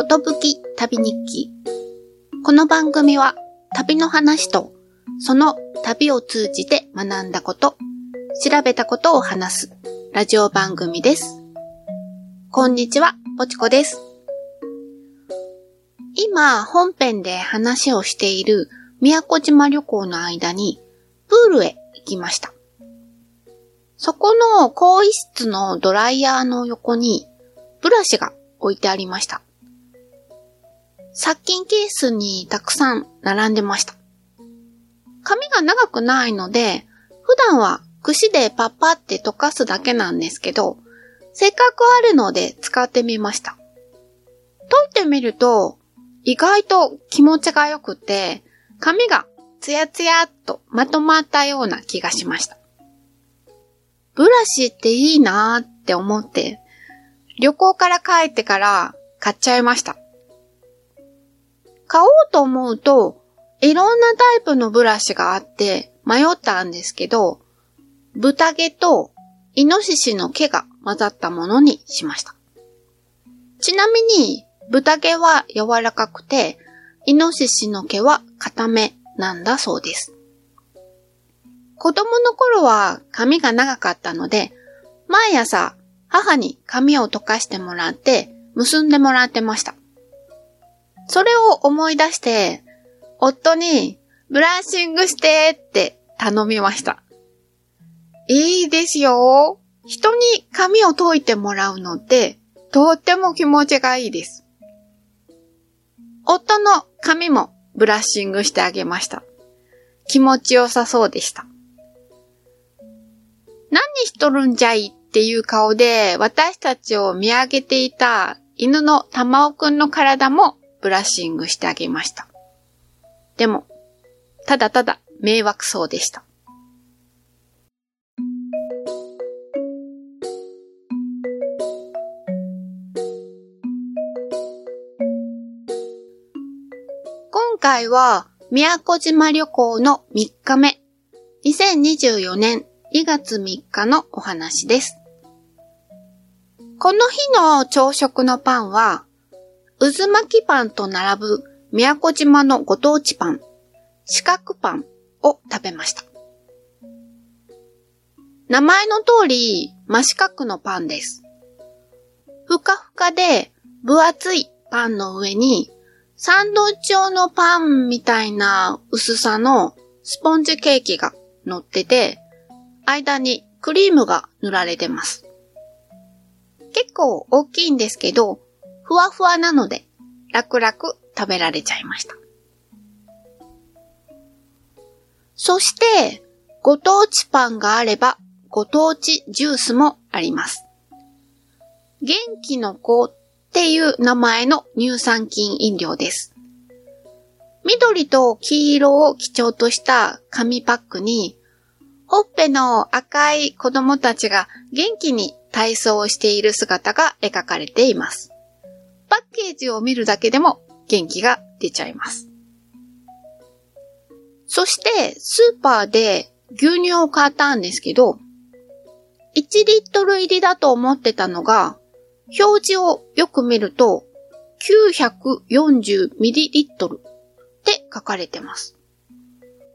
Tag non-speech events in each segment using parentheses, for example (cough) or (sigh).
ことぶき旅日記。この番組は旅の話とその旅を通じて学んだこと、調べたことを話すラジオ番組です。こんにちは、ぽちこです。今、本編で話をしている宮古島旅行の間に、プールへ行きました。そこの更衣室のドライヤーの横に、ブラシが置いてありました。殺菌ケースにたくさん並んでました。髪が長くないので、普段は櫛でパッパって溶かすだけなんですけど、せっかくあるので使ってみました。溶いてみると、意外と気持ちが良くて、髪がツヤツヤっとまとまったような気がしました。ブラシっていいなーって思って、旅行から帰ってから買っちゃいました。買おうと思うと、いろんなタイプのブラシがあって迷ったんですけど、豚毛とイノシシの毛が混ざったものにしました。ちなみに、豚毛は柔らかくて、イノシシの毛は固めなんだそうです。子供の頃は髪が長かったので、毎朝母に髪を溶かしてもらって結んでもらってました。それを思い出して、夫にブラッシングしてって頼みました。いいですよ。人に髪を解いてもらうのってとっても気持ちがいいです。夫の髪もブラッシングしてあげました。気持ちよさそうでした。何しとるんじゃいっていう顔で私たちを見上げていた犬の玉尾くんの体もブラッシングしてあげました。でも、ただただ迷惑そうでした。今回は宮古島旅行の3日目、2024年2月3日のお話です。この日の朝食のパンは、渦巻きパンと並ぶ宮古島のご当地パン、四角パンを食べました。名前の通り、真四角のパンです。ふかふかで分厚いパンの上に、サンドイッチ用のパンみたいな薄さのスポンジケーキが乗ってて、間にクリームが塗られてます。結構大きいんですけど、ふわふわなので楽々食べられちゃいました。そして、ご当地パンがあれば、ご当地ジュースもあります。元気の子っていう名前の乳酸菌飲料です。緑と黄色を基調とした紙パックに、ほっぺの赤い子供たちが元気に体操をしている姿が描かれています。パッケージを見るだけでも元気が出ちゃいます。そして、スーパーで牛乳を買ったんですけど、1リットル入りだと思ってたのが、表示をよく見ると、940ミリリットルって書かれてます。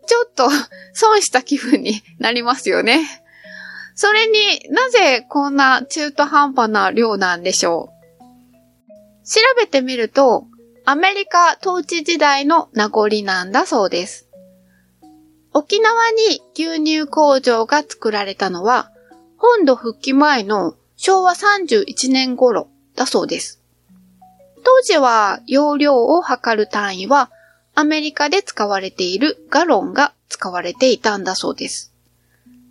ちょっと (laughs) 損した気分になりますよね。それになぜこんな中途半端な量なんでしょう？調べてみると、アメリカ統治時代の名残なんだそうです。沖縄に牛乳工場が作られたのは、本土復帰前の昭和31年頃だそうです。当時は容量を測る単位はアメリカで使われているガロンが使われていたんだそうです。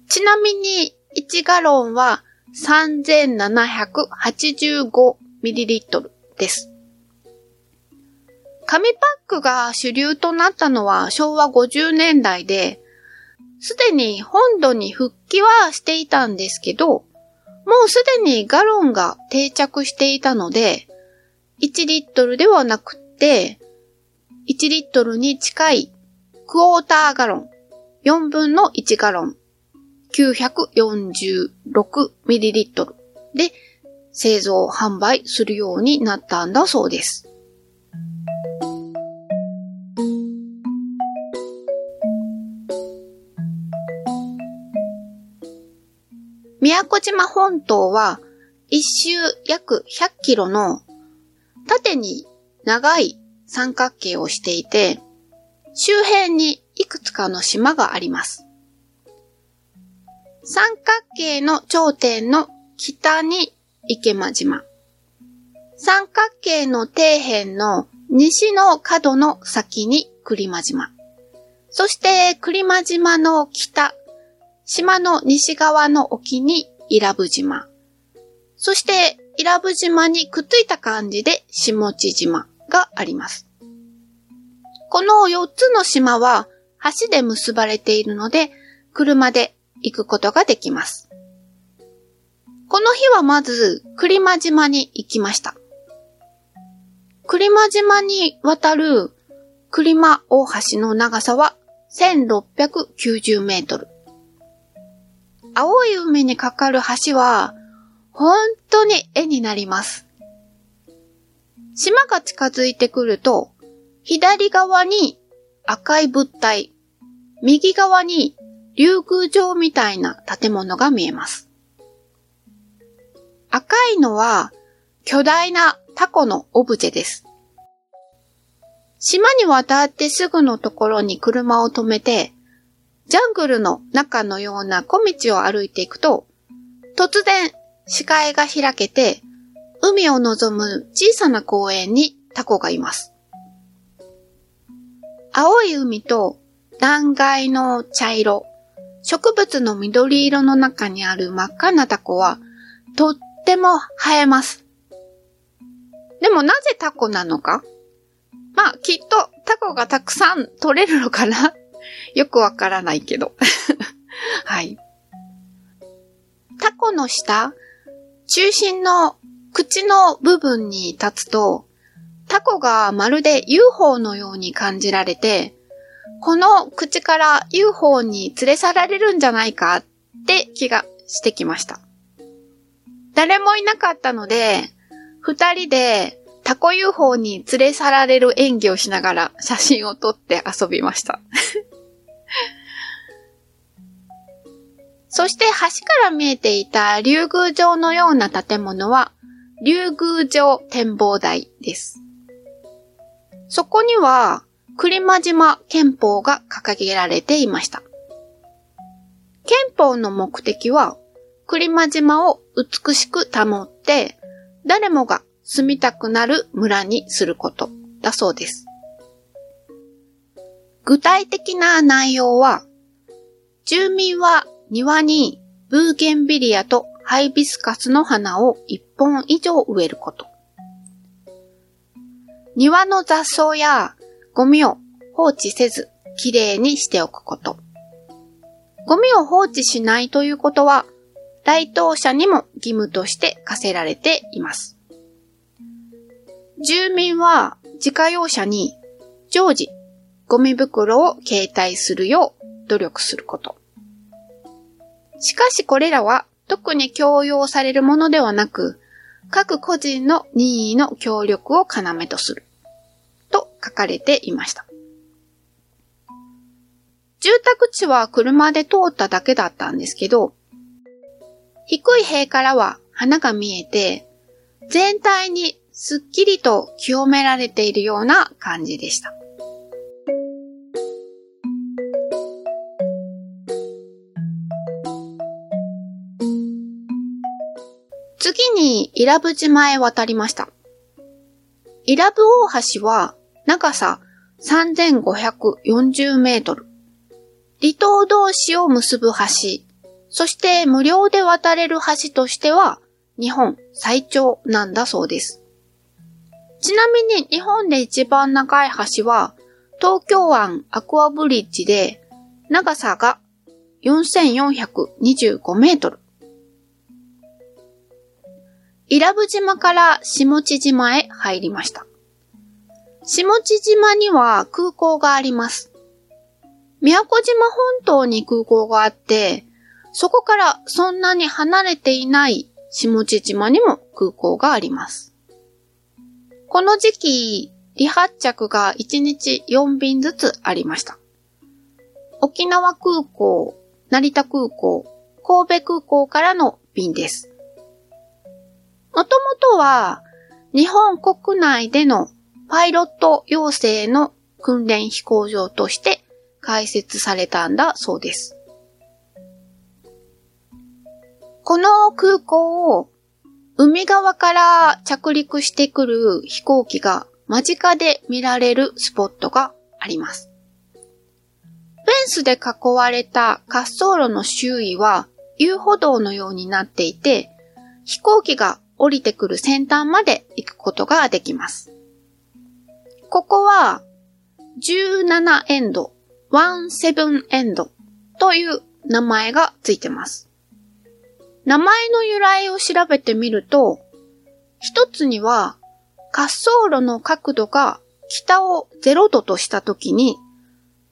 ちなみに1ガロンは 3785ml です。紙パックが主流となったのは昭和50年代で、すでに本土に復帰はしていたんですけど、もうすでにガロンが定着していたので、1リットルではなくって、1リットルに近いクォーターガロン、4分の1ガロン、946ミリリットルで製造、販売するようになったんだそうです。宮古島本島は一周約100キロの縦に長い三角形をしていて、周辺にいくつかの島があります。三角形の頂点の北に池間島。三角形の底辺の西の角の先に栗間島。そして栗間島の北、島の西側の沖に伊良部島。そして伊良部島にくっついた感じで下地島があります。この4つの島は橋で結ばれているので、車で行くことができます。この日はまず、栗間島に行きました。栗間島に渡る栗間大橋の長さは1690メートル。青い海にかかる橋は、本当に絵になります。島が近づいてくると、左側に赤い物体、右側に竜宮城みたいな建物が見えます。赤いのは巨大なタコのオブジェです。島に渡ってすぐのところに車を止めて、ジャングルの中のような小道を歩いていくと、突然視界が開けて、海を望む小さな公園にタコがいます。青い海と断崖の茶色、植物の緑色の中にある真っ赤なタコは、とっても映えます。でもなぜタコなのか？まあ、きっとタコがたくさん取れるのかな？(laughs) よくわからないけど。(laughs) はい。タコの下、中心の口の部分に立つと、タコがまるで UFO のように感じられて、この口から UFO に連れ去られるんじゃないかって気がしてきました。誰もいなかったので、二人でタコ UFO に連れ去られる演技をしながら写真を撮って遊びました。(laughs) そして橋から見えていた竜宮城のような建物は竜宮城展望台です。そこには栗間島憲法が掲げられていました。憲法の目的は栗間島を美しく保って誰もが住みたくなる村にすることだそうです。具体的な内容は、住民は庭にブーゲンビリアとハイビスカスの花を1本以上植えること。庭の雑草やゴミを放置せずきれいにしておくこと。ゴミを放置しないということは、来島者にも義務として課せられています。住民は自家用車に常時ゴミ袋を携帯するよう努力すること。しかしこれらは特に強要されるものではなく、各個人の任意の協力を要とする。と書かれていました。住宅地は車で通っただけだったんですけど、低い塀からは花が見えて、全体にすっきりと清められているような感じでした。次に伊良部島へ渡りました。伊良部大橋は長さ3540メートル。離島同士を結ぶ橋、そして無料で渡れる橋としては日本最長なんだそうです。ちなみに日本で一番長い橋は東京湾アクアブリッジで長さが4425メートル。伊良部島から下地島へ入りました。下地島には空港があります。宮古島本島に空港があって、そこからそんなに離れていない下地島にも空港があります。この時期、離発着が1日4便ずつありました。沖縄空港、成田空港、神戸空港からの便です。もともとは日本国内でのパイロット養成の訓練飛行場として開設されたんだそうです。この空港を海側から着陸してくる飛行機が間近で見られるスポットがあります。フェンスで囲われた滑走路の周囲は遊歩道のようになっていて、飛行機が降りてくる先端まで行くことができます。ここは17エンド、17エンドという名前がついてます。名前の由来を調べてみると、一つには滑走路の角度が北を0度としたときに、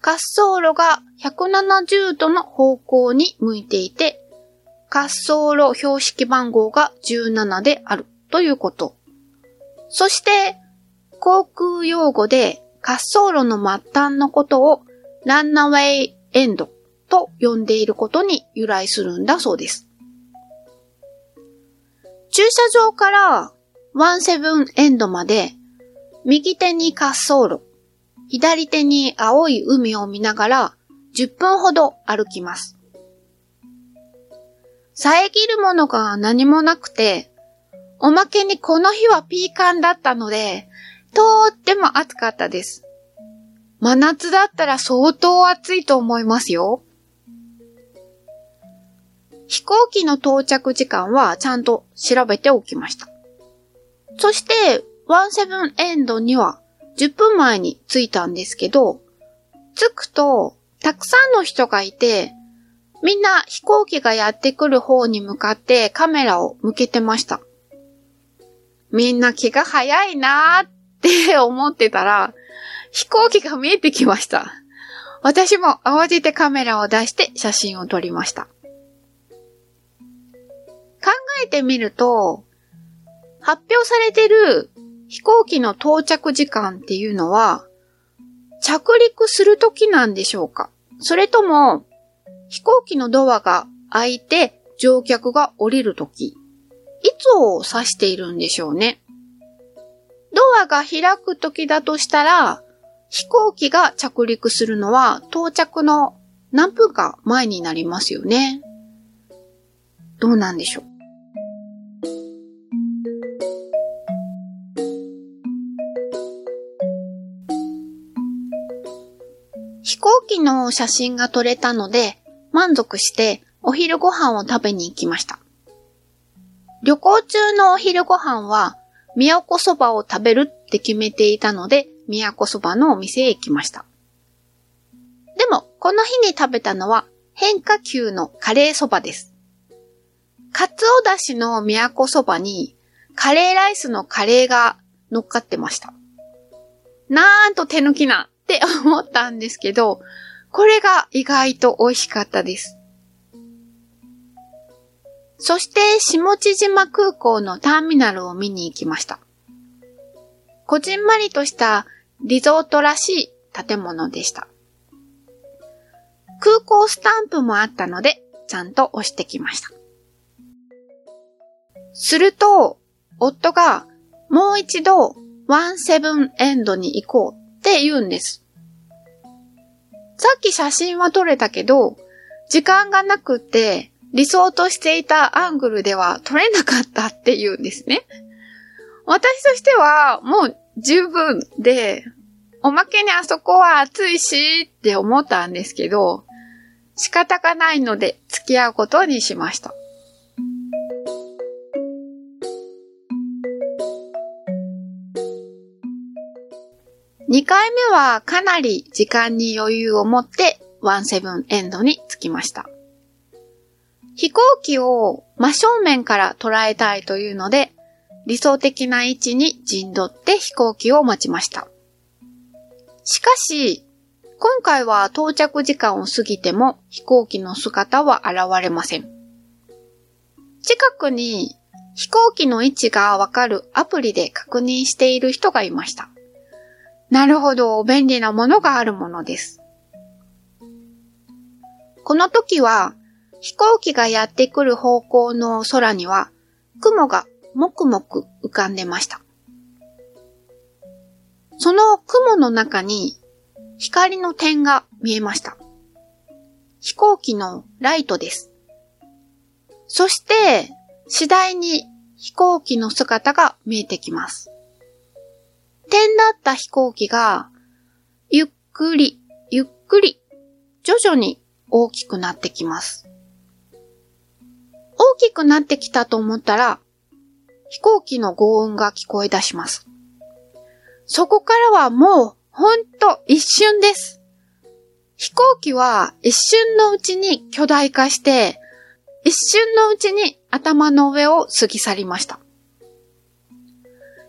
滑走路が170度の方向に向いていて、滑走路標識番号が17であるということ。そして、航空用語で滑走路の末端のことをランナウェイエンドと呼んでいることに由来するんだそうです。駐車場からワンセブンエンドまで、右手に滑走路、左手に青い海を見ながら10分ほど歩きます。遮るものが何もなくて、おまけにこの日はピーカンだったので、とーっても暑かったです。真夏だったら相当暑いと思いますよ。飛行機の到着時間はちゃんと調べておきました。そして、ワンセブンエンドには10分前に着いたんですけど、着くと、たくさんの人がいて、みんな飛行機がやってくる方に向かってカメラを向けてました。みんな気が早いなーって思ってたら、飛行機が見えてきました。私も慌ててカメラを出して写真を撮りました。考えてみると、発表されてる飛行機の到着時間っていうのは、着陸するときなんでしょうか？それとも、飛行機のドアが開いて乗客が降りるとき、いつを指しているんでしょうね？ドアが開くときだとしたら、飛行機が着陸するのは到着の何分か前になりますよね。どうなんでしょう？行機の写真が撮れたので、満足してお昼ご飯を食べに行きました。旅行中のお昼ご飯は、宮古そばを食べるって決めていたので、宮古そばのお店へ行きました。でも、この日に食べたのは変化球のカレーそばです。カツオだしの宮古そばにカレーライスのカレーが乗っかってました。なんと手抜きなって思ったんですけど、これが意外と美味しかったです。そして下地島空港のターミナルを見に行きました。こじんまりとしたリゾートらしい建物でした。空港スタンプもあったので、ちゃんと押してきました。すると、夫がもう一度ワンセブンエンドに行こうって言うんです。さっき写真は撮れたけど、時間がなくて、理想としていたアングルでは撮れなかったっていうんですね。私としてはもう十分で、おまけにあそこは暑いしって思ったんですけど、仕方がないので付き合うことにしました。2回目はかなり時間に余裕を持って17エンドに着きました。飛行機を真正面から捉えたいというので、理想的な位置に陣取って飛行機を待ちました。しかし、今回は到着時間を過ぎても飛行機の姿は現れません。近くに飛行機の位置がわかるアプリで確認している人がいました。なるほど、便利なものがあるものです。この時は、飛行機がやってくる方向の空には雲がもくもく浮かんでました。その雲の中に光の点が見えました。飛行機のライトです。そして、次第に飛行機の姿が見えてきます。点だった飛行機が、ゆっくり、ゆっくり、徐々に大きくなってきます。大きくなってきたと思ったら、飛行機の轟音が聞こえ出します。そこからはもう、ほんと一瞬です。飛行機は一瞬のうちに巨大化して、一瞬のうちに頭の上を過ぎ去りました。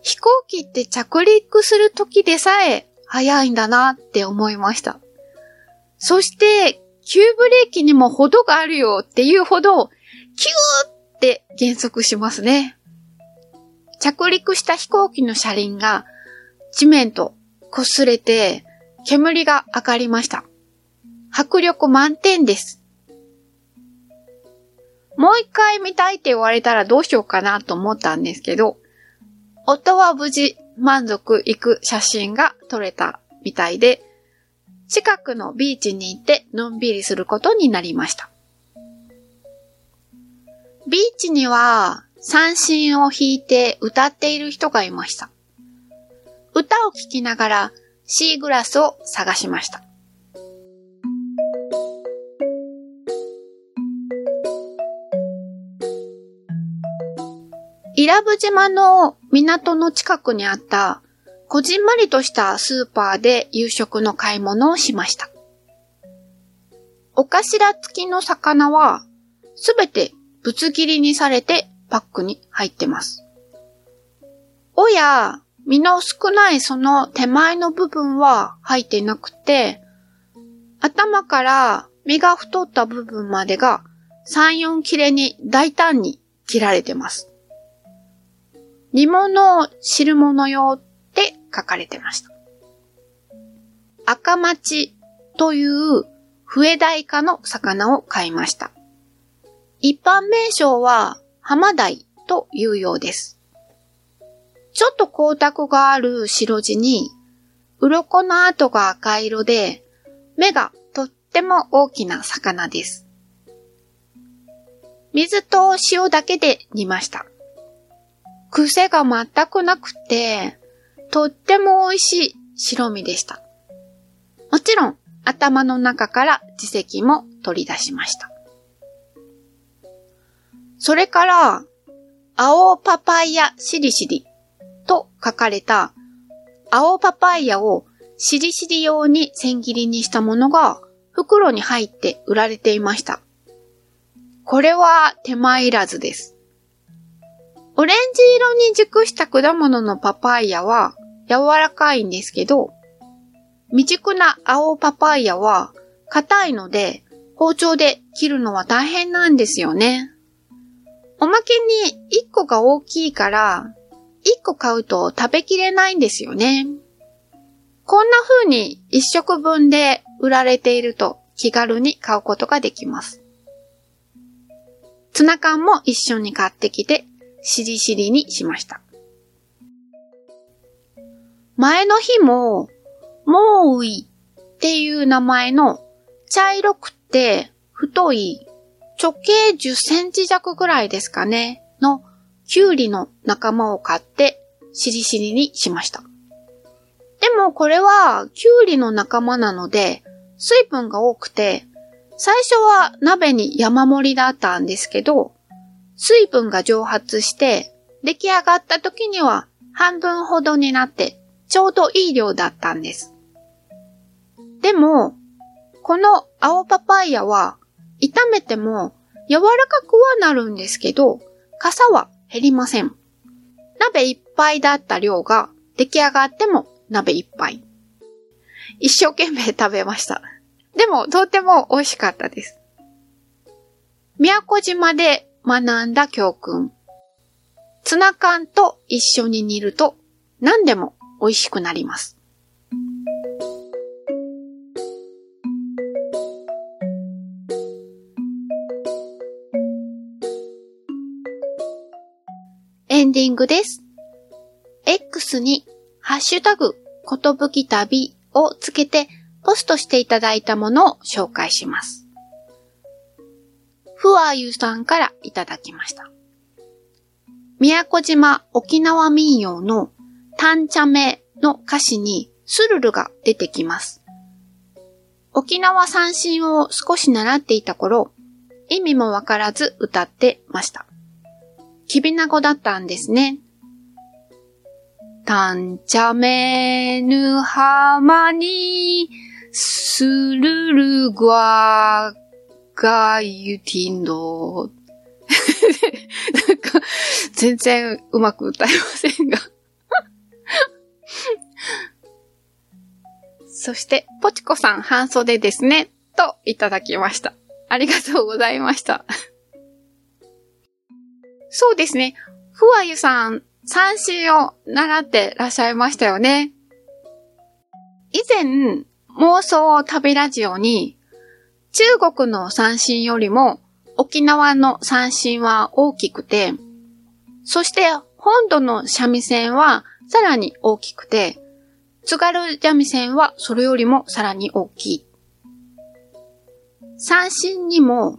飛行機って着陸する時でさえ早いんだなって思いました。そして、急ブレーキにも程があるよっていうほど、キューって減速しますね。着陸した飛行機の車輪が地面と擦れて煙が上がりました。迫力満点です。もう一回見たいって言われたらどうしようかなと思ったんですけど、夫は無事満足いく写真が撮れたみたいで、近くのビーチに行ってのんびりすることになりました。ビーチには三振を弾いて歌っている人がいました。歌を聴きながらシーグラスを探しました。伊良部島の港の近くにあったこじんまりとしたスーパーで夕食の買い物をしました。お頭付きの魚はすべてぶつ切りにされてパックに入ってます。尾や身の少ないその手前の部分は入ってなくて、頭から身が太った部分までが3、4切れに大胆に切られてます。煮物を、汁物用って書かれてました。赤町という笛大科の魚を買いました。一般名称は浜鯛というようです。ちょっと光沢がある白地に、鱗の跡が赤色で、目がとっても大きな魚です。水と塩だけで煮ました。癖が全くなくて、とっても美味しい白身でした。もちろん頭の中から自石も取り出しました。それから、青パパイヤしりしりと書かれた青パパイヤをしりしり用に千切りにしたものが袋に入って売られていました。これは手間いらずです。オレンジ色に熟した果物のパパイヤは柔らかいんですけど、未熟な青パパイヤは硬いので包丁で切るのは大変なんですよね。おまけに1個が大きいから、1個買うと食べきれないんですよね。こんな風に1食分で売られていると気軽に買うことができます。ツナ缶も一緒に買ってきて、しりしりにしました。前の日も、モーイっていう名前の茶色くて太い直径10センチ弱ぐらいですかね、のキュウリの仲間を買ってしりしりにしました。でもこれはキュウリの仲間なので水分が多くて最初は鍋に山盛りだったんですけど水分が蒸発して出来上がった時には半分ほどになってちょうどいい量だったんです。でも、この青パパイヤは炒めても柔らかくはなるんですけど、傘は減りません。鍋いっぱいだった量が出来上がっても鍋いっぱい。一生懸命食べました。でも、とっても美味しかったです。宮古島で学んだ教訓。ツナ缶と一緒に煮ると何でも美味しくなります。エンディングです。X にハッシュタグ、ことぶき旅をつけてポストしていただいたものを紹介します。ふわゆさんからいただきました。宮古島沖縄民謡の単茶目の歌詞にスルルが出てきます。沖縄三振を少し習っていた頃、意味もわからず歌ってました。きびな語だったんですね。たんちゃめぬはまに、するるぐわがゆてんど。なんか、全然うまく歌えませんがそして、ポチコさん半袖ですね、といただきました。ありがとうございました。そうですね。ふわゆさん、三振を習ってらっしゃいましたよね。以前、妄想旅ラジオに、中国の三振よりも沖縄の三振は大きくて、そして本土の三味線はさらに大きくて、津軽三味線はそれよりもさらに大きい。三振にも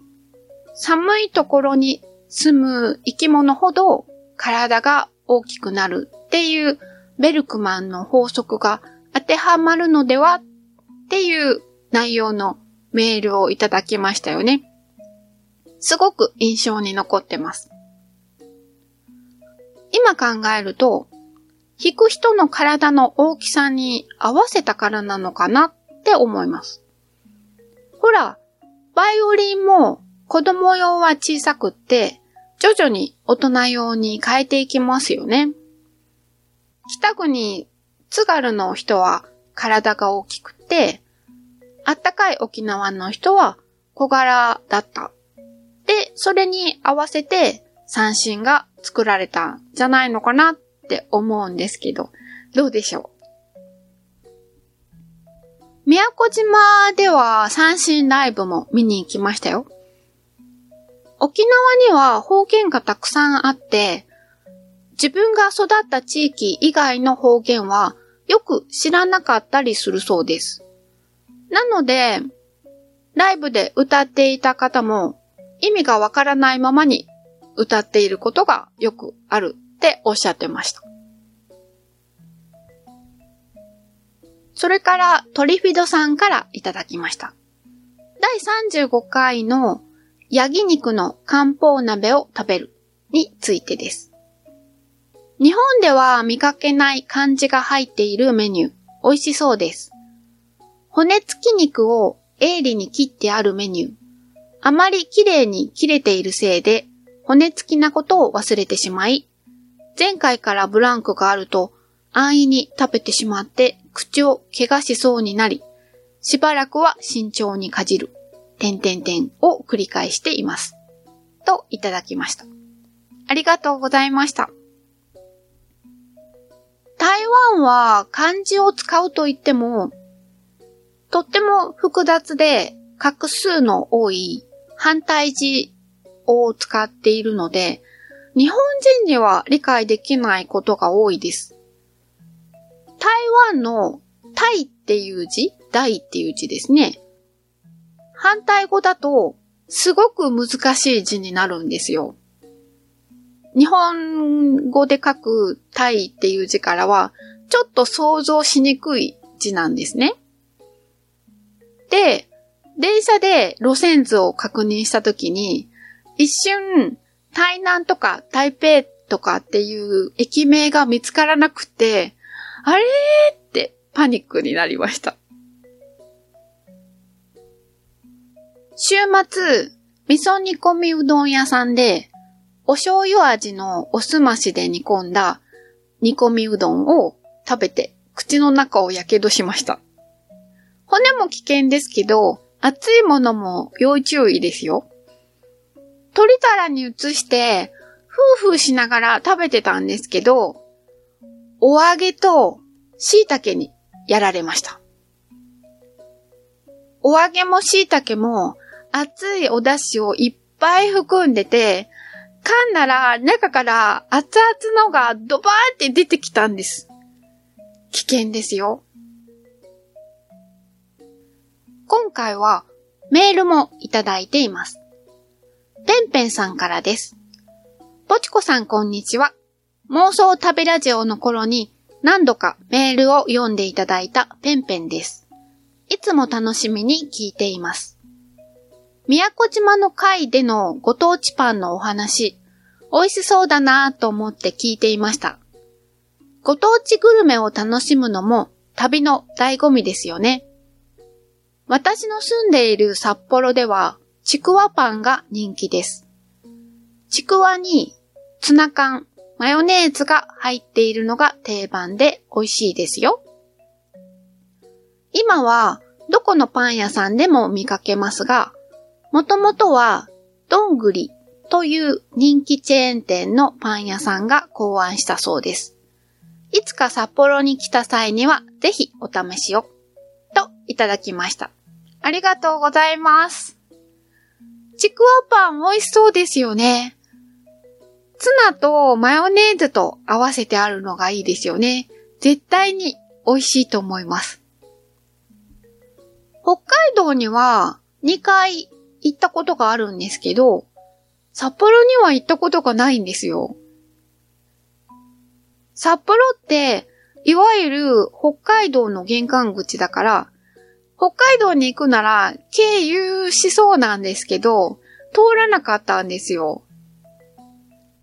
寒いところに住む生き物ほど体が大きくなるっていうベルクマンの法則が当てはまるのではっていう内容のメールをいただきましたよね。すごく印象に残ってます。今考えると、弾く人の体の大きさに合わせたからなのかなって思います。ほら、バイオリンも子供用は小さくって、徐々に大人用に変えていきますよね。北国津軽の人は体が大きくて、あったかい沖縄の人は小柄だった。で、それに合わせて三振が作られたんじゃないのかなって思うんですけど、どうでしょう？宮古島では三振ライブも見に行きましたよ。沖縄には方言がたくさんあって、自分が育った地域以外の方言はよく知らなかったりするそうです。なので、ライブで歌っていた方も意味がわからないままに歌っていることがよくあるっておっしゃってました。それからトリフィドさんからいただきました。第35回のヤギ肉の漢方鍋を食べるについてです。日本では見かけない漢字が入っているメニュー、美味しそうです。骨付き肉を鋭利に切ってあるメニュー。あまり綺麗に切れているせいで、骨付きなことを忘れてしまい、前回からブランクがあると安易に食べてしまって口を怪我しそうになり、しばらくは慎重にかじる、点々点を繰り返しています。といただきました。ありがとうございました。台湾は漢字を使うと言っても、とっても複雑で画数の多い反対字を使っているので、日本人には理解できないことが多いです。台湾のタイっていう字大っていう字ですね。反対語だと、すごく難しい字になるんですよ。日本語で書くタイっていう字からは、ちょっと想像しにくい字なんですね。で、電車で路線図を確認したときに、一瞬、台南とか台北とかっていう駅名が見つからなくて、あれーってパニックになりました。週末、味噌煮込みうどん屋さんで、お醤油味のおすましで煮込んだ煮込みうどんを食べて口の中を火傷しました。骨も危険ですけど、熱いものも要注意ですよ。鶏皿に移して、ふうふうしながら食べてたんですけど、お揚げと椎茸にやられました。お揚げも椎茸も熱いお出汁をいっぱい含んでて、噛んだら中から熱々のがドバーって出てきたんです。危険ですよ。今回はメールもいただいています。ペンペンさんからです。ポチコさんこんにちは。妄想食べラジオの頃に何度かメールを読んでいただいたペンペンです。いつも楽しみに聞いています。宮古島の会でのご当地パンのお話、美味しそうだなぁと思って聞いていました。ご当地グルメを楽しむのも旅の醍醐味ですよね。私の住んでいる札幌では、ちくわパンが人気です。ちくわにツナ缶、マヨネーズが入っているのが定番で美味しいですよ。今はどこのパン屋さんでも見かけますが、もともとはどんぐりという人気チェーン店のパン屋さんが考案したそうです。いつか札幌に来た際にはぜひお試しを。いただきました。ありがとうございます。ちくわパン美味しそうですよね。ツナとマヨネーズと合わせてあるのがいいですよね。絶対に美味しいと思います。北海道には2回行ったことがあるんですけど、札幌には行ったことがないんですよ。札幌って、いわゆる北海道の玄関口だから、北海道に行くなら経由しそうなんですけど、通らなかったんですよ。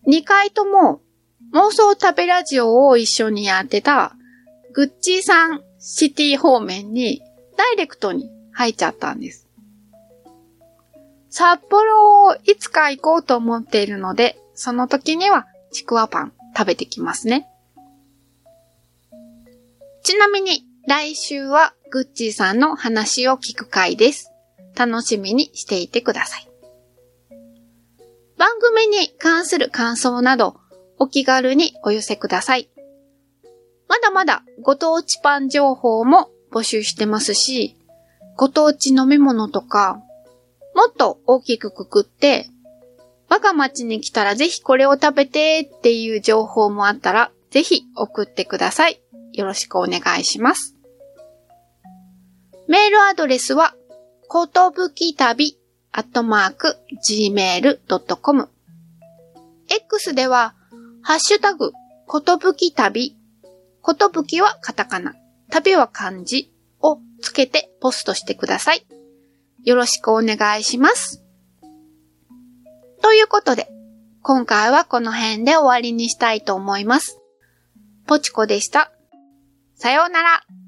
2回とも妄想食べラジオを一緒にやってたグッチーさんシティ方面にダイレクトに入っちゃったんです。札幌をいつか行こうと思っているので、その時にはちくわパン食べてきますね。ちなみに来週はグッチーさんの話を聞く回です。楽しみにしていてください。番組に関する感想などお気軽にお寄せください。まだまだご当地パン情報も募集してますし、ご当地飲み物とか、もっと大きくくくって、我が町に来たらぜひこれを食べてっていう情報もあったら、ぜひ送ってください。よろしくお願いします。メールアドレスは、ことぶき旅、アットマーク、gmail.com。X では、ハッシュタグ、ことぶき旅、ことぶきはカタカナ、旅は漢字をつけてポストしてください。よろしくお願いします。ということで、今回はこの辺で終わりにしたいと思います。ポチコでした。さようなら。